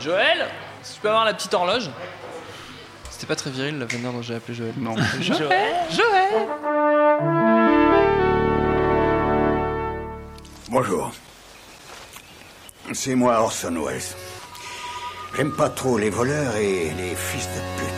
Joël, si tu peux avoir la petite horloge C'était pas très viril la manière dont j'ai appelé Joël. Non. Joël Joël Bonjour. C'est moi Orson Welles. J'aime pas trop les voleurs et les fils de pute.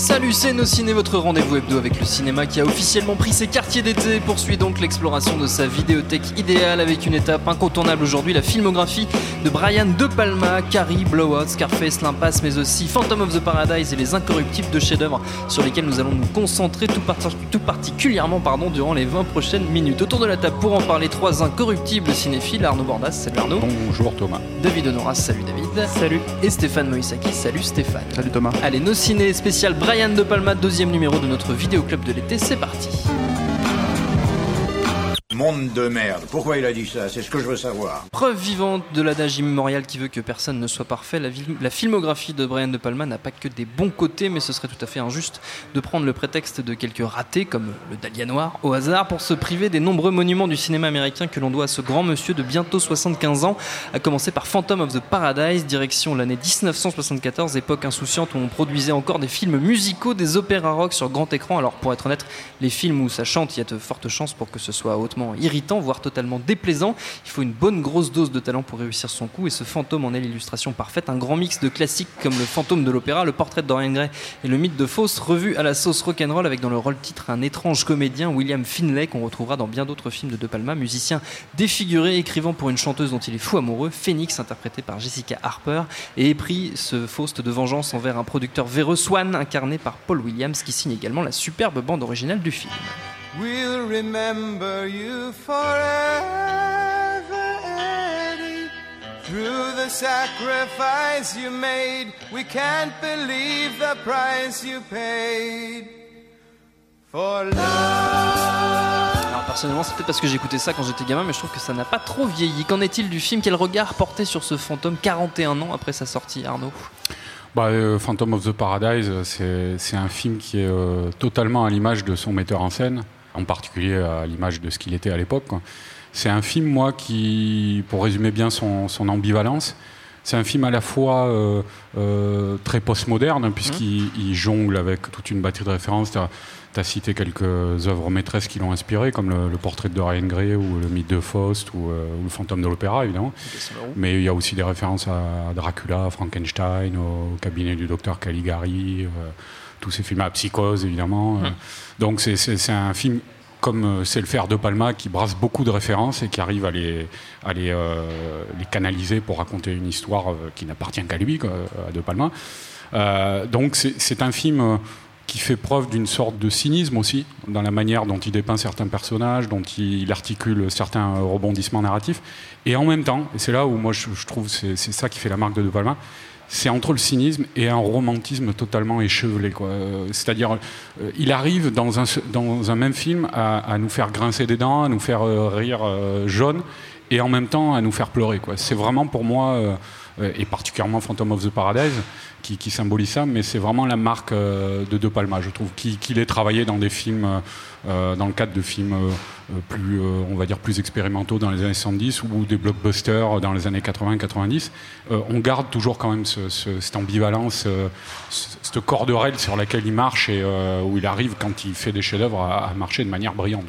Salut, c'est Nos Ciné, votre rendez-vous hebdo avec le cinéma qui a officiellement pris ses quartiers d'été et poursuit donc l'exploration de sa vidéothèque idéale avec une étape incontournable aujourd'hui, la filmographie de Brian De Palma, Carrie, Blowout, Scarface, L'Impasse, mais aussi Phantom of the Paradise et les incorruptibles de chefs-d'œuvre sur lesquels nous allons nous concentrer tout, part- tout particulièrement pardon, durant les 20 prochaines minutes. Autour de la table pour en parler, trois incorruptibles cinéphiles, Arnaud Bordas, salut Arnaud, Bonjour Thomas. David Honoras, salut David, salut, et Stéphane Moïsaki, salut Stéphane. Salut Thomas. Allez, nos ciné spécial Brian De Palma, deuxième numéro de notre vidéo club de l'été, c'est parti. Monde de merde. Pourquoi il a dit ça? C'est ce que je veux savoir. Preuve vivante de l'adage immémorial qui veut que personne ne soit parfait, la, filmographie de Brian De Palma n'a pas que des bons côtés, mais ce serait tout à fait injuste de prendre le prétexte de quelques ratés, comme le Dahlia Noir, au hasard pour se priver des nombreux monuments du cinéma américain que l'on doit à ce grand monsieur de bientôt 75 ans, à commencer par Phantom of the Paradise, direction l'année 1974, époque insouciante où on produisait encore des films musicaux, des opéras rock sur grand écran. Alors pour être honnête, les films où ça chante, il y a de fortes chances pour que ce soit hautement irritant, voire totalement déplaisant. Il faut une bonne grosse dose de talent pour réussir son coup et ce fantôme en est l'illustration parfaite. Un grand mix de classiques comme le fantôme de l'opéra, le portrait de Dorian Gray et le mythe de Faust revu à la sauce rock'n'roll avec dans le rôle titre un étrange comédien, William Finlay, qu'on retrouvera dans bien d'autres films de De Palma, musicien défiguré, écrivant pour une chanteuse dont il est fou amoureux, Phoenix, interprété par Jessica Harper, et épris ce Faust de vengeance envers un producteur véreux, Swan, incarné par Paul Williams, qui signe également la superbe bande originale du film. We'll remember you forever, Eddie. Through the sacrifice you made, we can't believe the price you paid for love. Alors personnellement, c'est peut-être parce que j'écoutais ça quand j'étais gamin, mais je trouve que ça n'a pas trop vieilli. Qu'en est-il du film Quel regard porté sur ce fantôme 41 ans après sa sortie, Arnaud? Bah, euh, Phantom of the Paradise, c'est c'est un film qui est euh, totalement à l'image de son metteur en scène, en particulier à l'image de ce qu'il était à l'époque. C'est un film, moi, qui, pour résumer bien son, son ambivalence, c'est un film à la fois euh, euh, très postmoderne, hein, puisqu'il il jongle avec toute une batterie de références. Tu as, cité quelques œuvres maîtresses qui l'ont inspiré, comme le, le portrait de Dorian Gray ou le mythe de Faust ou, euh, ou le fantôme de l'opéra, évidemment. Mais il y a aussi des références à Dracula, à Frankenstein, au cabinet du docteur Caligari, euh, tous ces films à Psychose, évidemment. Euh, Donc c'est- un film comme euh, c'est le faire de Palma qui brasse beaucoup de références et qui arrive à les, à les, euh, les canaliser pour raconter une histoire qui n'appartient qu'à lui, quoi, à De Palma. Euh, donc c'est un film qui fait preuve d'une sorte de cynisme aussi dans la manière dont il dépeint certains personnages, dont il articule certains rebondissements narratifs. Et en même temps, et c'est là où moi je, je trouve c'est ça qui fait la marque de De Palma, c'est entre le cynisme et un romantisme totalement échevelé. quoi. Euh, C'est-à-dire, euh, il arrive dans un, dans un même film à, nous faire grincer des dents, à nous faire euh, rire jaune, et en même temps à nous faire pleurer. quoi. C'est vraiment pour moi, et particulièrement Phantom of the Paradise, qui, qui symbolise ça, mais c'est vraiment la marque euh, de De Palma, je trouve, qui- qu'il ait travaillé dans des films, euh, euh, dans le cadre de films euh, euh, plus, euh, on va dire, plus expérimentaux dans les années 70 ou des blockbusters dans les années 80-90. Euh, on garde toujours quand même ce- ce- cette ambivalence, euh, ce- cette corde raide sur laquelle il marche et euh, où il arrive, quand il fait des chefs-d'œuvre, à, marcher de manière brillante.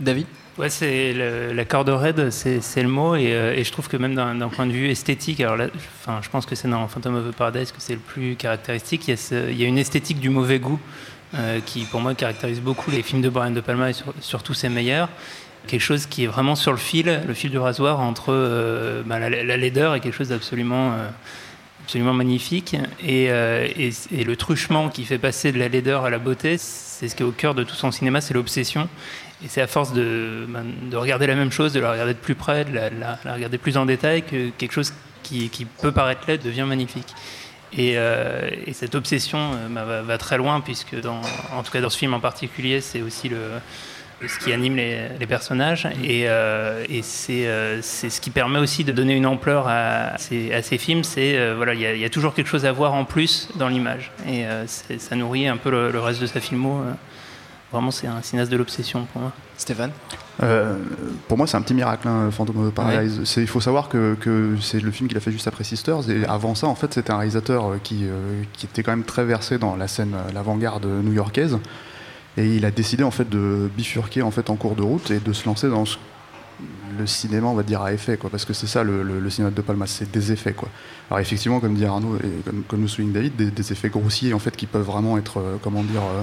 David? Ouais, c'est la corde raide, c'est le mot, et, euh, et je trouve que même d'un point de vue esthétique, alors là, enfin, je pense que c'est dans Phantom of the Paradise que c'est le plus caractéristique. Il y, a une esthétique du mauvais goût euh, qui, pour moi, caractérise beaucoup les films de Brian De Palma et sur- surtout ses meilleurs. Quelque chose qui est vraiment sur le fil, le fil du rasoir entre euh, bah, la, la laideur et quelque chose d'absolument absolument magnifique. Et, euh, et- le truchement qui fait passer de la laideur à la beauté, c'est ce qui est au cœur de tout son cinéma, c'est l'obsession. Et c'est à force de, ben, de regarder la même chose, de la regarder de plus près, de la regarder plus en détail, que quelque chose qui, qui peut paraître laid devient magnifique. Et, euh, et cette obsession euh, ben, va, va très loin, puisque dans, en tout cas dans ce film en particulier, c'est aussi le, ce qui anime les, les personnages. Et, euh, et c'est euh, c'est ce qui permet aussi de donner une ampleur à ces, à ces films. C'est euh, voilà, il y, a- il y a toujours quelque chose à voir en plus dans l'image. Et euh, c'est- ça nourrit un peu le, le reste de sa filmo. vraiment, c'est un cinéaste de l'obsession pour moi. Stéphane Euh, pour moi, c'est un petit miracle, hein, Phantom of the Paradise. Il faut savoir que, que c'est le film qu'il a fait juste après Sisters. Et avant ça, en fait, c'était un réalisateur qui, euh, qui était quand même très versé dans la scène, l'avant-garde new-yorkaise. Et il a décidé en fait de bifurquer en fait en cours de route et de se lancer dans le cinéma, on va dire à effet, quoi, parce que c'est ça le, cinéma de Palma, c'est des effets, quoi. Alors effectivement, comme dit Arnaud et comme, comme le souligne David, des, effets grossiers en fait qui peuvent vraiment être, euh, comment dire, euh,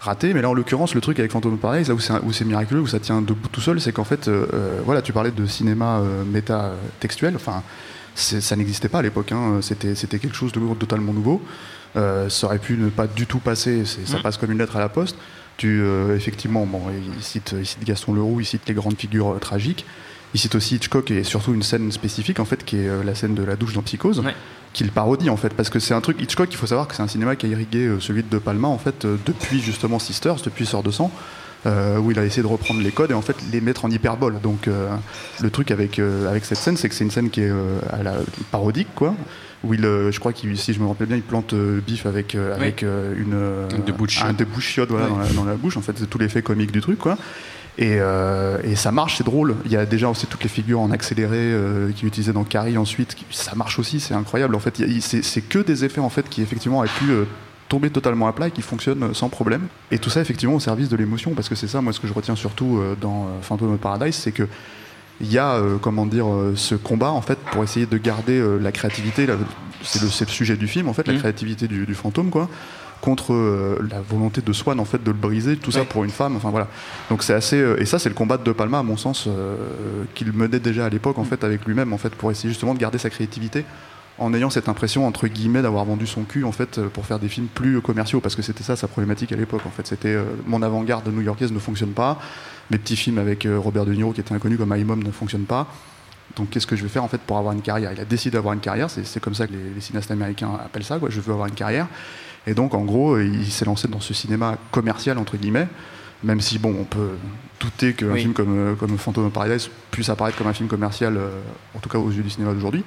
ratés. Mais là, en l'occurrence, le truc avec of Paradise, là où c'est miraculeux, où ça tient debout tout seul, c'est qu'en fait, euh, voilà, tu parlais de cinéma méta textuel, enfin. Ça n'existait pas à l'époque, hein. c'était quelque chose de totalement nouveau. Euh, ça aurait pu ne pas du tout passer, ça Mm. passe comme une lettre à la poste. Tu, euh, effectivement, bon, il, cite, il cite Gaston Leroux, il cite les grandes figures euh, tragiques. Il cite aussi Hitchcock et surtout une scène spécifique en fait, qui est la scène de la douche dans Psychose, Ouais. qu'il parodie en fait, parce que c'est un truc Hitchcock. Il faut savoir que c'est un cinéma qui a irrigué celui de De Palma en fait depuis justement Sisters, depuis Sœur de sang. euh, où il a essayé de reprendre les codes et en fait les mettre en hyperbole. Donc euh, le truc avec, euh, avec cette scène, c'est que c'est une scène qui est à la parodique, quoi. Où il, euh, je crois qu'il, si je me rappelle bien, il plante euh, Biff avec, euh, Oui. avec une, Un chiotte, voilà, Oui. dans, la, dans la bouche. En fait, c'est tout l'effet comique du truc, quoi. Et, euh, et ça marche, c'est drôle. Il y a déjà aussi toutes les figures en accéléré euh, qui utilisaient dans Carrie ensuite. qui- ça marche aussi, c'est incroyable. En fait, c'est que des effets en fait qui effectivement auraient pu euh, tomber totalement à plat et qui fonctionnent sans problème. Et tout ça effectivement au service de l'émotion, parce que c'est ça, moi, ce que je retiens surtout dans Phantom of Paradise, c'est que il y a, euh, comment dire, euh, ce combat en fait pour essayer de garder euh, la créativité. C'est le, sujet du film en fait, la Mhm. créativité du, du fantôme quoi, contre euh, la volonté de Swan en fait de le briser, tout ça pour une femme. Enfin voilà. Donc c'est assez euh, et ça c'est le combat de De Palma à mon sens euh, qu'il menait déjà à l'époque en fait avec lui-même en fait pour essayer justement de garder sa créativité en ayant cette impression entre guillemets d'avoir vendu son cul en fait euh, pour faire des films plus commerciaux parce que c'était ça sa problématique à l'époque en fait c'était euh, mon avant-garde new-yorkaise ne fonctionne pas mes petits films avec euh, Robert De Niro qui était inconnu comme Mom ne fonctionnent pas donc qu'est-ce que je vais faire en fait pour avoir une carrière? Il a décidé d'avoir une carrière, c'est comme ça que les, les cinéastes américains appellent ça, quoi. je veux avoir une carrière. Et donc en gros, il s'est lancé dans ce cinéma commercial entre guillemets, même si bon, on peut douter qu'un Oui. film comme, euh, comme Phantom of Paradise puisse apparaître comme un film commercial, euh, en tout cas aux yeux du cinéma d'aujourd'hui.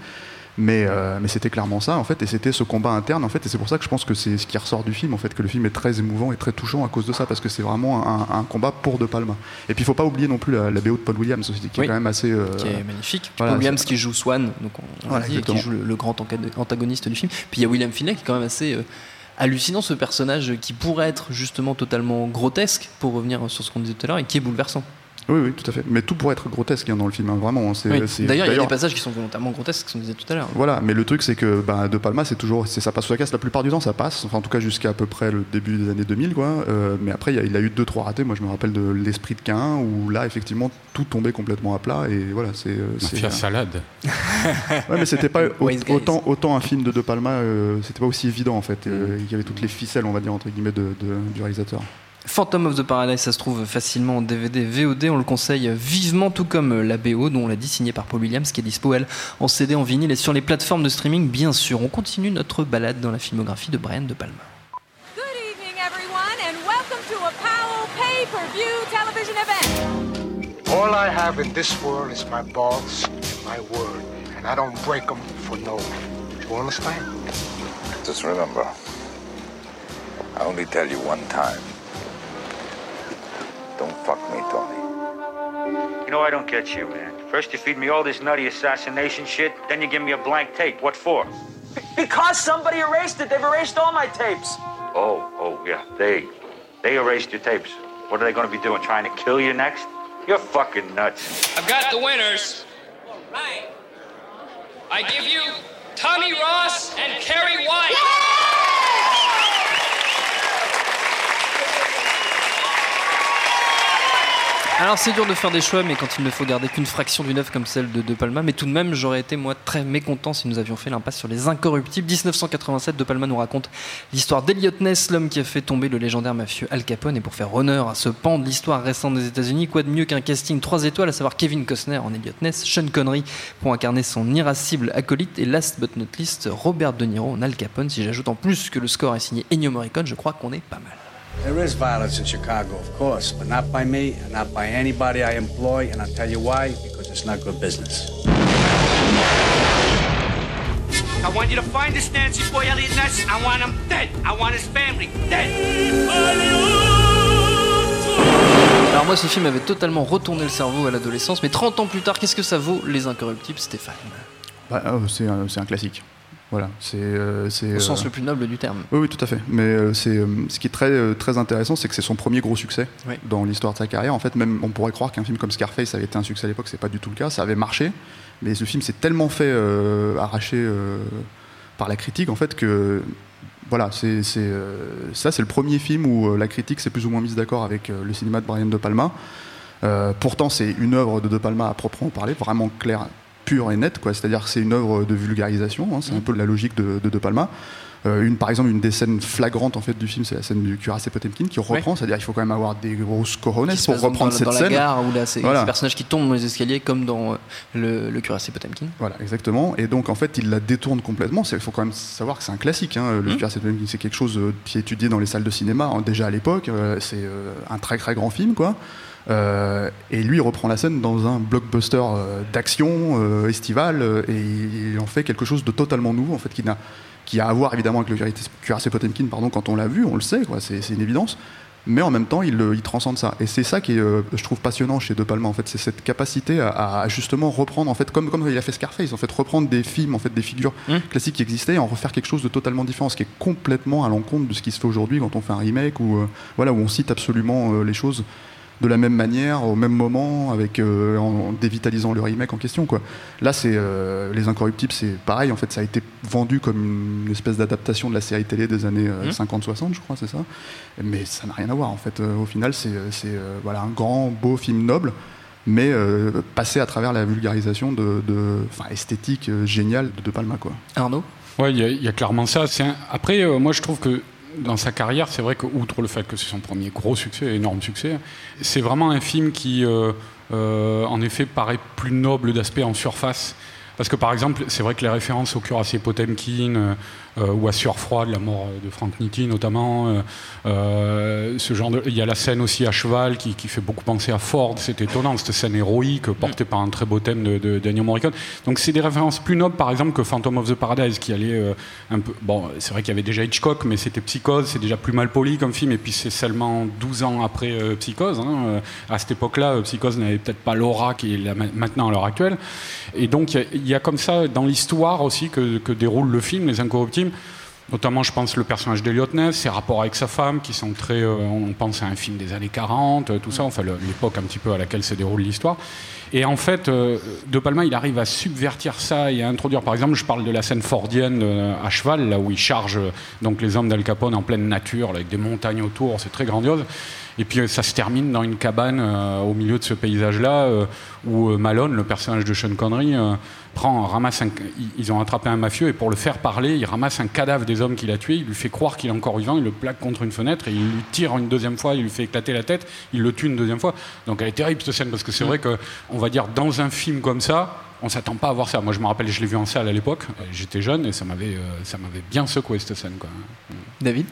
Mais, euh, mais c'était clairement ça en fait, et c'était ce combat interne en fait, et c'est pour ça que je pense que c'est ce qui ressort du film en fait, que le film est très émouvant et très touchant à cause de ça, parce que c'est vraiment un, un combat pour De Palma. Et puis il faut pas oublier non plus la, la BO de Paul Williams aussi, qui Oui. est quand même assez. euh, qui est magnifique. voilà, Paul Williams qui joue Swan, donc on, on Voilà, l'a dit, et qui joue le, le grand antagoniste du film. Puis il y a William Finney qui est quand même assez euh, hallucinant, ce personnage qui pourrait être justement totalement grotesque, pour revenir sur ce qu'on disait tout à l'heure, et qui est bouleversant. Oui, oui, tout à fait. Mais tout pourrait être grotesque hein, dans le film, hein, vraiment. c'est- Oui. c'est- D'ailleurs, il y a des passages qui sont volontairement grotesques, ce qu'on disait tout à l'heure. Voilà, mais le truc c'est que bah, De Palma c'est toujours, c'est ça passe ou ça casse. La plupart du temps ça passe, enfin en tout cas jusqu'à à peu près le début des années 2000 quoi. Euh, mais après il y a- il a eu deux trois ratés. Moi je me rappelle de l'esprit de Cain où là effectivement tout tombait complètement à plat et voilà c'est. euh, c'est- Mafia salade. Ouais, mais c'était pas autant autant un film de De Palma, euh, c'était pas aussi évident en fait. Euh, il y avait toutes les ficelles on va dire entre guillemets de, de- du réalisateur. Phantom of the Paradise, ça se trouve facilement en DVD, VOD, on le conseille vivement, tout comme la BO, dont on l'a dit, signée par Paul Williams, qui est dispo, elle, en CD, en vinyle et sur les plateformes de streaming, bien sûr. On continue notre balade dans la filmographie de Brian De Palma. Good evening, everyone, and welcome to a Powell pay-per-view television event. All I have in this world is my balls and my word, and I don't break them for no one. You understand? Just remember, I only tell you one time. Don't fuck me, Tony. You know, I don't get you, man. First, you feed me all this nutty assassination shit, then you give me a blank tape. What for? Because somebody erased it. They've erased all my tapes. Oh, oh, yeah, they. They erased your tapes. What are they gonna be doing? Trying to kill you next? You're fucking nuts. I've got the winners. All right. I give you Tommy Ross and Kerry White. Alors c'est dur de faire des choix, mais quand il ne faut garder qu'une fraction d'une œuvre comme celle de De Palma, mais tout de même j'aurais été moi très mécontent si nous avions fait l'impasse sur les incorruptibles. 1987, De Palma nous raconte l'histoire d'Eliot Ness, l'homme qui a fait tomber le légendaire mafieux Al Capone, et pour faire honneur à ce pan de l'histoire récente des États-Unis, quoi de mieux qu'un casting 3 étoiles, à savoir Kevin Costner en Elliot Ness, Sean Connery pour incarner son irascible acolyte, et last but not least Robert De Niro en Al Capone. Si j'ajoute en plus que le score est signé Ennio Morricone, je crois qu'on est pas mal. There is violence in Chicago, of course, but not by me and not by anybody I employ, and I'll tell you why, because it's not good business. I want you to find this Nancy boy, Elliot Ness. I want him dead. I want his family dead. Alors moi ce film avait totalement retourné le cerveau à l'adolescence, mais 30 ans plus tard, qu'est-ce que ça vaut Les Incorruptibles, Stéphane? Bah, euh, c'est un, c'est un classique. Voilà, c'est euh, Au sens euh, le plus noble du terme. Oui, oui, tout à fait. Mais euh, c'est ce qui est très très intéressant, c'est que c'est son premier gros succès Oui. dans l'histoire de sa carrière. En fait, même on pourrait croire qu'un film comme Scarface avait été un succès à l'époque, c'est pas du tout le cas. Ça avait marché, mais ce film s'est tellement fait arracher par la critique en fait que voilà, c'est ça, c'est le premier film où la critique s'est plus ou moins mise d'accord avec le cinéma de Brian De Palma. Pourtant, c'est une œuvre de De Palma à proprement parler, vraiment claire, pure et nette. quoi. C'est-à-dire que c'est une œuvre de vulgarisation. hein, c'est un peu la logique de De, de Palma. Euh, une, par exemple, une des scènes flagrantes en fait du film, c'est la scène du cuirassé Potemkin qui reprend. C'est-à-dire qu'il faut quand même avoir des grosses se pour reprendre dans, cette dans scène. la gare où là c'est Voilà. ces personnages qui tombent dans les escaliers comme dans euh, le, le cuirassé Potemkin. Voilà, exactement. Et donc, en fait, il la détourne complètement. Il faut quand même savoir que c'est un classique. hein. Le cuirassé Potemkin, c'est quelque chose euh, qui est étudié dans les salles de cinéma hein, déjà à l'époque. Euh, c'est un très très grand film, quoi. Euh, et lui, il reprend la scène dans un blockbuster euh, d'action euh, estival euh, et il en fait quelque chose de totalement nouveau, en fait, qui a à voir évidemment avec le cuirassé- Potemkin, pardon, quand on l'a vu, on le sait, quoi. C'est une évidence. Mais en même temps, il, il transcende ça. Et c'est ça qui est, je trouve, passionnant chez De Palma. En fait, c'est cette capacité à, à justement reprendre, en fait, comme, comme il a fait Scarface, en fait, reprendre des films, en fait, des figures classiques qui existaient, et en refaire quelque chose de totalement différent, ce qui est complètement à l'encontre de ce qui se fait aujourd'hui quand on fait un remake ou voilà où on cite absolument les choses de la même manière, au même moment, avec euh, en, en dévitalisant le remake en question. Quoi. Là, c'est euh, les Incorruptibles, c'est pareil. En fait, ça a été vendu comme une espèce d'adaptation de la série télé des années euh, Mhm. 50-60, je crois, c'est ça. Mais ça n'a rien à voir. En fait, Euh, au final, c'est euh, voilà un grand, beau film noble. Mais euh, passé à travers la vulgarisation de, de- enfin, esthétique euh, géniale de De Palma, quoi. Arnaud? Ouais, il y, a- il y a clairement ça. Un- Après, euh, moi, je trouve que dans sa carrière, c'est vrai que, outre le fait que c'est son premier gros succès, énorme succès, c'est vraiment un film qui, euh, euh, en effet, paraît plus noble d'aspect en surface. Parce que, par exemple, c'est vrai que les références au cuirassé Potemkin euh, euh, ou à Surfroid, la mort de Frank Nitti notamment, euh, euh, ce genre de... il y a la scène aussi à cheval qui, qui fait beaucoup penser à Ford. C'est étonnant, cette scène héroïque portée par un très beau thème de, de, d'Ennio Morricone. Donc, c'est des références plus nobles, par exemple, que Phantom of the Paradise, qui allait euh, un peu. Bon, c'est vrai qu'il y avait déjà Hitchcock, mais c'était Psychose, c'est déjà plus mal poli comme film, et puis c'est seulement 12 ans après euh, Psychose. hein. Euh, À cette époque-là, euh, Psychose n'avait peut-être pas l'aura qu'il a ma- maintenant à l'heure actuelle. Et donc, il y y, a comme ça, dans l'histoire aussi, que, que déroule le film, Les Incorruptibles. Notamment, je pense, le personnage d'Eliot Ness, ses rapports avec sa femme, qui sont très. euh, on pense à un film des années 40, euh, tout ça, enfin, l'époque un petit peu à laquelle se déroule l'histoire. Et en fait, euh, De Palma, il arrive à subvertir ça et à introduire, par exemple, je parle de la scène fordienne à cheval, là où il charge donc les hommes d'Al Capone en pleine nature, avec des montagnes autour, c'est très grandiose. Et puis euh, ça se termine dans une cabane euh, au milieu de ce paysage-là, euh, où Malone, le personnage de Sean Connery, euh, prend, ramasse un, ils- ont attrapé un mafieux et pour le faire parler, il ramasse un cadavre des hommes qu'il a tués, il lui fait croire qu'il est encore vivant, il le plaque contre une fenêtre et il lui tire une deuxième fois, il lui fait éclater la tête, il le tue une deuxième fois. Donc elle est terrible cette scène parce que c'est vrai que, on va dire, dans un film comme ça, on s'attend pas à voir ça. Moi, je me rappelle, je l'ai vu en salle à l'époque. J'étais jeune et ça m'avait, euh, ça m'avait bien secoué cette scène. Quoi. David?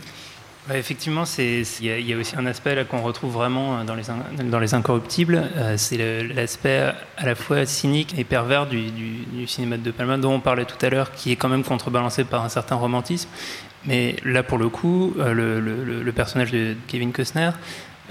Ouais, effectivement, il y, a- aussi un aspect qu'on retrouve vraiment dans les, in- dans les incorruptibles. euh, c'est l'aspect à la fois cynique et pervers du, cinéma de De Palma dont on parlait tout à l'heure, qui est quand même contrebalancé par un certain romantisme. Mais là, pour le coup, euh, le- le personnage de Kevin Costner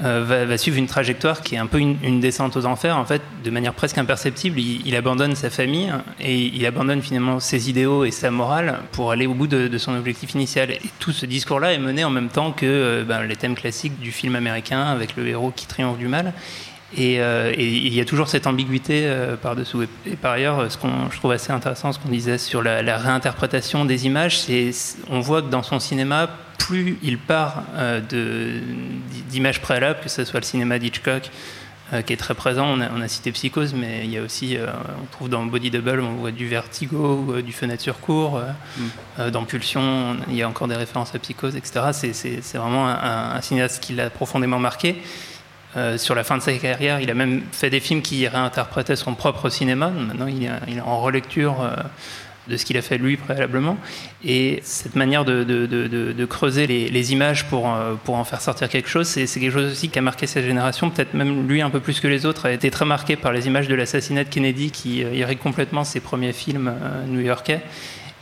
euh, va, suivre une trajectoire qui est un peu une, descente aux enfers. En fait, de manière presque imperceptible, il, abandonne sa famille et il abandonne finalement ses idéaux et sa morale pour aller au bout de, son objectif initial. Et tout ce discours-là est mené en même temps que euh, ben, les thèmes classiques du film américain avec le héros qui triomphe du mal. Et, euh, il y a toujours cette ambiguïté par-dessous. Et, et par ailleurs, ce qu'on je trouve assez intéressant, ce qu'on disait sur la, la réinterprétation des images, c'est on voit que dans son cinéma, plus il part euh, d'images préalables, que ce soit le cinéma d'Hitchcock, euh, qui est très présent. On a, on a cité Psychose, mais il y a aussi, euh, on trouve dans Body Double, on voit du vertigo, ou, du fenêtre sur cours. euh, dans Pulsion, on- il y a encore des références à Psychose, etc. C'est- vraiment un, un- un cinéaste qui l'a profondément marqué. Sur la fin de sa carrière, il a même fait des films qui réinterprétaient son propre cinéma. Maintenant, il est, il est en relecture de ce qu'il a fait lui préalablement. Et cette manière de, creuser les, images pour, euh, pour en faire sortir quelque chose, c'est quelque chose aussi qui a marqué cette génération. Peut-être même lui un peu plus que les autres, a été très marqué par les images de l'assassinat de Kennedy qui euh, irriguent complètement ses premiers films euh, new-yorkais.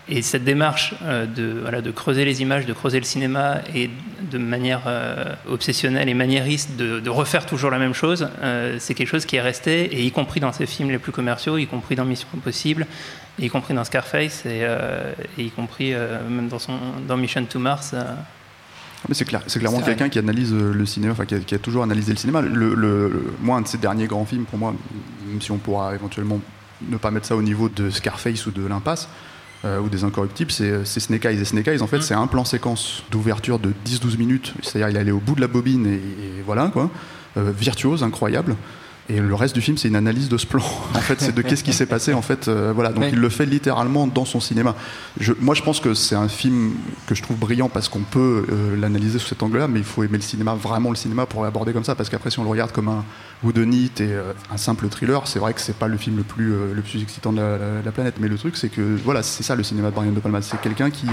Et cette démarche euh, de, voilà, de creuser les images, de creuser le cinéma et de manière euh, obsessionnelle et maniériste de, de, refaire toujours la même chose, euh, c'est quelque chose qui est resté, et y compris dans ses films les plus commerciaux, y compris dans Mission Impossible, y compris dans Scarface, et, euh, et y compris même dans, son, dans Mission to Mars. Mais c'est clair, c'est clairement quelqu'un qui analyse le cinéma, enfin qui a, qui a toujours analysé le cinéma. Le, le- le- moi, un de ses derniers grands films, pour moi, même si on pourra éventuellement ne pas mettre ça au niveau de Scarface ou de l'Impasse euh, ou des Incorruptibles, c'est c'est Snake Eyes. Et Snake Eyes, en fait, c'est un plan séquence d'ouverture de 10-12 minutes. C'est-à-dire, il allait au bout de la bobine et, et voilà quoi, Euh, virtuose, incroyable. Et le reste du film, c'est une analyse de ce plan. En fait, c'est de qu'est-ce qui s'est passé. En fait, euh, voilà. Donc, Oui. il le fait littéralement dans son cinéma. Je- moi, je pense que c'est un film que je trouve brillant parce qu'on peut euh, l'analyser sous cet angle-là, mais il faut aimer le cinéma, vraiment le cinéma, pour l'aborder comme ça. Parce qu'après, si on le regarde comme un whodunit et euh, un simple thriller, c'est vrai que c'est pas le film le plus, le plus excitant de la, la- la planète. Mais le truc, c'est que voilà, c'est ça le cinéma de Brian De Palma. C'est quelqu'un qui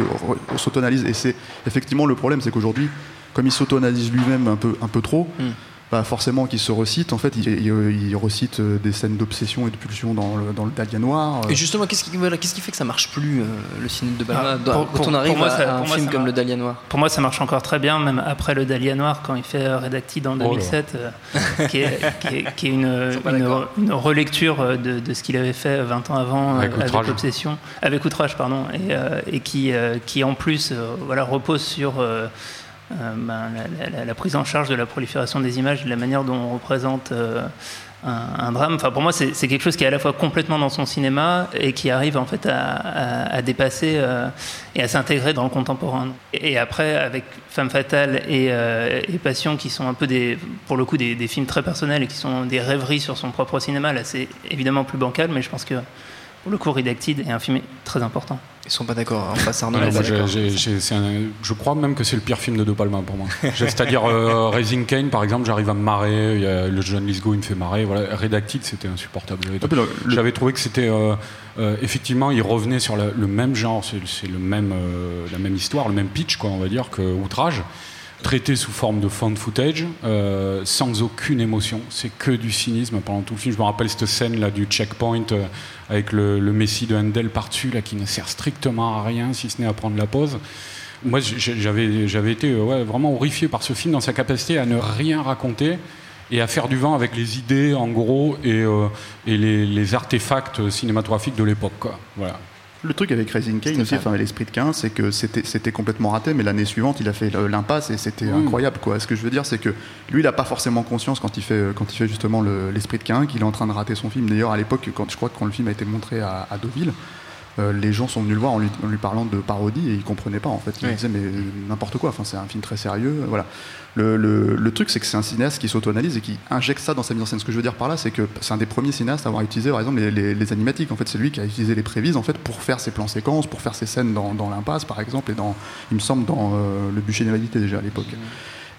s'auto-analyse. Et c'est effectivement le problème, c'est qu'aujourd'hui, comme il s'auto-analyse lui-même un peu, un peu trop. Bah, forcément qu'il se recite. En fait, il, il- il recite euh, des scènes d'obsession et de pulsion dans le, dans le Dahlia Noir. euh. Et justement, qu'est-ce qui, voilà, qu'est-ce qui fait que ça marche plus, euh, le cinéma de Balma Ah, dans- pour- quand pour- on arrive pour moi, à, ça- à un moi, film comme mar- le Dahlia Noir Pour moi, ça marche encore très bien, même après le Dahlia Noir, quand il fait euh, Redacted en Oh là. 2007, euh, qui, est, qui est- qui est une, une- une relecture de, de ce qu'il avait fait 20 ans avant euh, Avec. Obsession, avec Outrage, pardon, et, euh, et qui, euh, qui en plus euh, voilà, repose sur euh, ben, la, prise en charge de la prolifération des images, de la manière dont on représente euh, un, drame. Enfin, pour moi, c'est quelque chose qui est à la fois complètement dans son cinéma et qui arrive en fait à, dépasser euh, et à s'intégrer dans le contemporain. Et, après, avec Femme fatale et, et Passion, qui sont un peu des, pour le coup, des, des films très personnels et qui sont des rêveries sur son propre cinéma, là, c'est évidemment plus bancal, mais je pense que pour le coup, Redacted est un film très important. Ils sont pas d'accord. En face, Arnaud Ouais, je crois même que c'est le pire film de De Palma pour moi. C'est-à-dire euh, Raising Kane, par exemple, j'arrive à me marrer. Il y a le John Lithgow, il me fait marrer. Voilà, Redacted, c'était insupportable. J'avais- Ah, J'avais trouvé que c'était euh, euh, effectivement, il revenait sur la- le même genre, c'est le même, euh, la même histoire, le même pitch, quoi, on va dire, que Outrage, traité sous forme de found footage, euh, sans aucune émotion. C'est que du cynisme pendant tout le film. Je me rappelle cette scène là du checkpoint euh, avec le, le Messie de Handel par-dessus, là, qui ne sert strictement à rien, si ce n'est à prendre la pause. Moi, j'avais j'avais été euh, vraiment horrifié par ce film dans sa capacité à ne rien raconter et à faire du vent avec les idées, en gros, et, les, artefacts cinématographiques de l'époque. Voilà. Le truc avec Raising Kane aussi, enfin l'esprit de 15, c'est que c'était complètement raté, mais l'année suivante, il a fait l'impasse et c'était Mm. incroyable. Quoi. Ce que je veux dire, c'est que lui, il n'a pas forcément conscience quand il fait, quand il fait justement le- l'esprit de 15 qu'il est en train de rater son film. D'ailleurs, à l'époque, quand je crois que quand le film a été montré à, à Deauville, euh, les gens sont venus le voir en lui, en lui parlant de parodie et ils comprenaient pas en fait. Ils disaient mais euh, n'importe quoi. Enfin, c'est un film très sérieux. euh, Voilà. Le, le- le truc, c'est que c'est un cinéaste qui s'auto-analyse et qui injecte ça dans sa mise en scène. Ce que je veux dire par là, c'est que c'est un des premiers cinéastes à avoir utilisé, par exemple, les, les- les animatiques. En fait, c'est lui qui a utilisé les prévises en fait pour faire ses plans séquences, pour faire ses scènes dans, dans l'impasse, par exemple, et dans, il me semble, dans euh, le bûcher d'invalidité déjà à l'époque.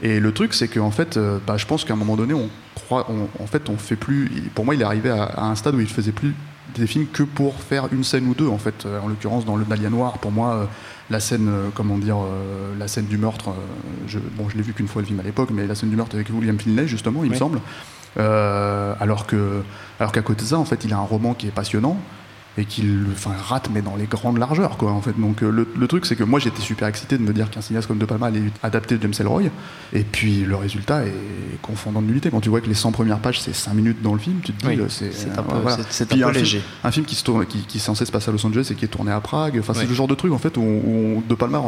Et le truc, c'est qu'en fait, euh, bah, je pense qu'à un moment donné, on croit, on- en fait, on fait plus. Pour moi, il est arrivé à, à un stade où il faisait plus des films que pour faire une scène ou deux. En fait, Euh, en l'occurrence, dans le Dahlia Noir, pour moi, euh, la scène, euh, comment dire, la scène du meurtre. je, bon, je l'ai vu qu'une fois le film à l'époque, mais la scène du meurtre avec William Finlay, justement, il me semble. Euh, alors que, alors qu'à côté de ça, en fait, il a un roman qui est passionnant et qu'il enfin, rate mais dans les grandes largeurs quoi en fait. Donc euh, le, le truc c'est que moi j'étais super excité de me dire qu'un cinéaste comme De Palma allait adapter James Ellroy et puis le résultat est confondant de nullité. Quand tu vois que les 100 premières pages c'est 5 minutes dans le film tu te dis Oui, euh, c'est c'est un euh, peu- voilà. c'est- un peu film- léger. un film qui, se tourne, qui, qui est censé se passer à Los Angeles et qui est tourné à Prague. Enfin c'est le genre de truc en fait où, où De Palma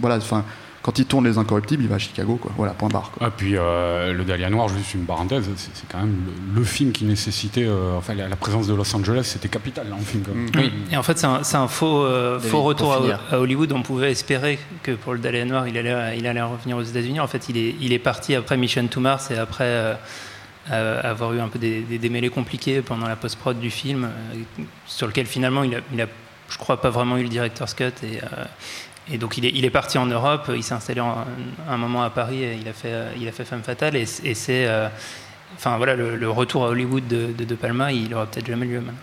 voilà enfin quand il tourne Les Incorruptibles il va à Chicago quoi voilà point barre quoi. Ah, puis euh, le Dahlia Noir, juste une parenthèse, c'est quand même le, le film qui nécessitait, euh, enfin la, la présence de Los Angeles, c'était capital dans le film. quand même. Oui. Et en fait, c'est un, faux, euh, David, faux pour retour à, à Hollywood. On pouvait espérer que pour le Dahlia Noir, il allait, il allait revenir aux États-Unis. En fait, il est, il est parti après Mission to Mars et après euh, euh, avoir eu un peu des, des démêlés compliqués pendant la post-prod du film, euh, sur lequel finalement il a, il a, je crois, pas vraiment eu le director's cut. Et, euh, et donc il est, parti en Europe, il s'est installé en- un moment à Paris il a fait, euh, il a fait Femme Fatale. Et, c'est. euh, Enfin voilà, le, retour à Hollywood de De, Palma, il aura peut-être jamais lieu maintenant.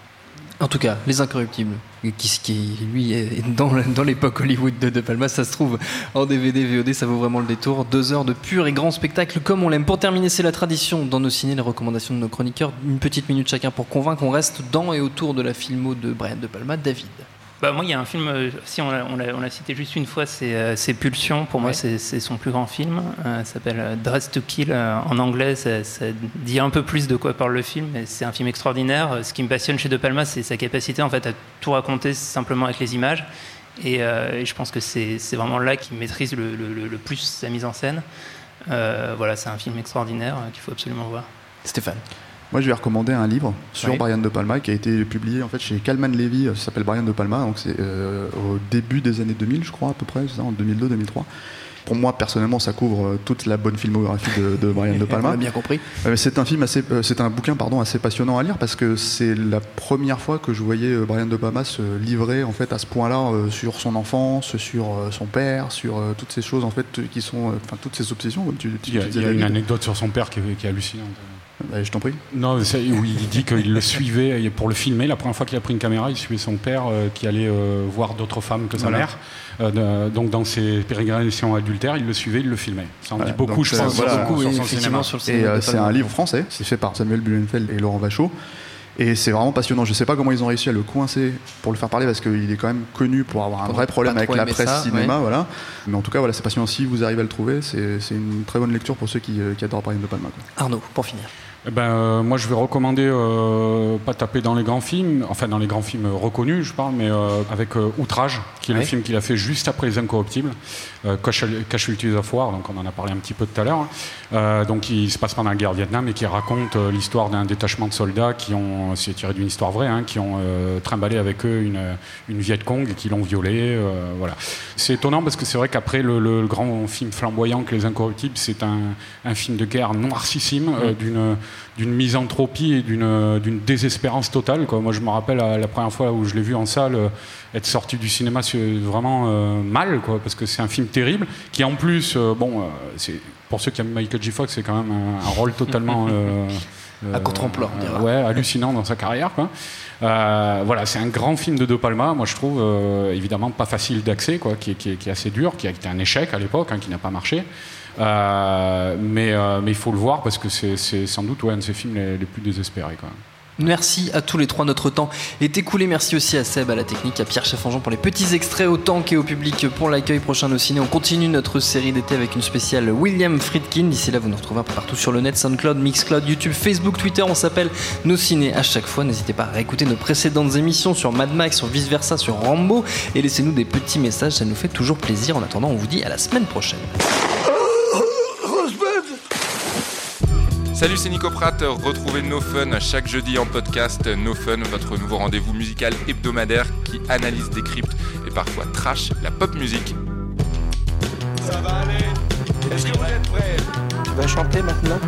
En tout cas, Les Incorruptibles, qui, qui lui est dans, l'époque Hollywood de De Palma, ça se trouve en DVD, VOD, ça vaut vraiment le détour. Deux heures de pur et grand spectacle comme on l'aime. Pour terminer, c'est la tradition dans nos ciné, les recommandations de nos chroniqueurs. Une petite minute chacun pour convaincre. On reste dans et autour de la filmo de Brian De Palma, David. Bah, moi, il y a un film, euh, si on l'a, cité juste une fois, c'est, euh, c'est Pulsion. Pour moi, c'est, c'est son plus grand film. Euh, ça s'appelle euh, Dress to Kill. En anglais, ça, ça dit un peu plus de quoi parle le film, mais c'est un film extraordinaire. Ce qui me passionne chez De Palma, c'est sa capacité en fait, à tout raconter simplement avec les images. Et, euh, et je pense que c'est, c'est vraiment là qu'il maîtrise le, le- le- le plus sa mise en scène. Euh, voilà, c'est un film extraordinaire qu'il faut absolument voir. Stéphane. Moi, je vais recommander un livre sur Oui. Brian De Palma qui a été publié en fait chez Calman Levy. Ça s'appelle Brian De Palma. Donc, c'est euh, au début des années 2000, je crois, à peu près, ça, en 2002-2003. Pour moi, personnellement, ça couvre euh, toute la bonne filmographie de, de Brian De Palma. On a bien compris. Euh, c'est un film assez, euh, c'est un bouquin pardon assez passionnant à lire parce que c'est la première fois que je voyais euh, Brian De Palma se livrer en fait à ce point-là euh, sur son enfance, sur euh, son père, sur euh, toutes ces choses en fait qui sont, euh, enfin toutes ces obsessions comme tu, tu- Il y a, tu il disais, y a une anecdote sur son père qui est, qui est hallucinante. Je t'en prie. Non, où il dit qu'il le suivait pour le filmer. La première fois qu'il a pris une caméra, il suivait son père euh, qui allait euh, voir d'autres femmes que sa Voilà. mère. Euh, donc dans ses pérégrinations adultères, il le suivait, il le filmait. Ça en Voilà, dit beaucoup, donc, je pense, voilà. sur, Beaucoup, sur oui, son effectivement, cinéma. sur le Et cinéma euh, de c'est un livre français, c'est fait par Samuel Blumenfeld et Laurent Vachaud. Et c'est vraiment passionnant. Je sais pas comment ils ont réussi à le coincer pour le faire parler parce qu'il est quand même connu pour avoir un Pour vrai problème avec la presse ça, cinéma. ouais. Voilà. Mais en tout cas, voilà, c'est passionnant. Si vous arrivez à le trouver, c'est une très bonne lecture pour ceux qui, euh, qui adorent Brian De Palma. quoi. Arnaud, pour finir. Eh ben, euh, moi, je vais recommander, euh, pas taper dans les grands films, enfin dans les grands films reconnus, je parle, mais euh, avec euh, Outrage, qui est Ouais. le film qu'il a fait juste après Les Incorruptibles, euh, Casual- Casualties of War, donc on en a parlé un petit peu tout à l'heure. Euh, donc, il se passe pendant la guerre Vietnam et qui raconte euh, l'histoire d'un détachement de soldats qui ont, c'est tiré d'une histoire vraie, hein, qui ont euh, trimballé avec eux une, une Viet Cong et qui l'ont violée. euh, voilà. C'est étonnant parce que c'est vrai qu'après le, le- grand film flamboyant que Les Incorruptibles, c'est un, un film de guerre noircissime, euh, d'une d'une misanthropie et d'une d'une désespérance totale. Quoi. Moi, je me rappelle euh, la première fois où je l'ai vu en salle, euh, être sorti du cinéma vraiment euh, mal, quoi, parce que c'est un film terrible, qui en plus, euh, bon, euh, c'est pour ceux qui aiment Michael J. Fox, c'est quand même un, un rôle totalement À contre-emploi, ouais, hallucinant dans sa carrière. Quoi. Voilà, c'est un grand film de De Palma, moi je trouve évidemment pas facile d'accès, quoi, qui, est- qui est- qui est assez dur, qui a été un échec à l'époque, hein, qui n'a pas marché. Mais, mais il faut le voir parce que c'est c'est sans doute ouais, un de ses films les, les plus désespérés. Quand même. Merci à tous les trois, notre temps est écoulé. Merci aussi à Seb, à la technique, à Pierre Cheffangeon pour les petits extraits, au tank et au public pour l'accueil prochain au ciné. On continue notre série d'été avec une spéciale William Friedkin. D'ici là, vous nous retrouvez un peu partout sur le net, SoundCloud, Mixcloud, YouTube, Facebook, Twitter. On s'appelle Nos Ciné à chaque fois. N'hésitez pas à réécouter nos précédentes émissions sur Mad Max, sur Vice Versa, sur Rambo et laissez-nous des petits messages, ça nous fait toujours plaisir. En attendant, on vous dit à la semaine prochaine. Salut, c'est Nico Pratt. Retrouvez No Fun chaque jeudi en podcast. No Fun, votre nouveau rendez-vous musical hebdomadaire qui analyse, décrypte et parfois trash la pop musique. Ça va aller Est-ce que vous êtes prêts? Tu vas chanter maintenant?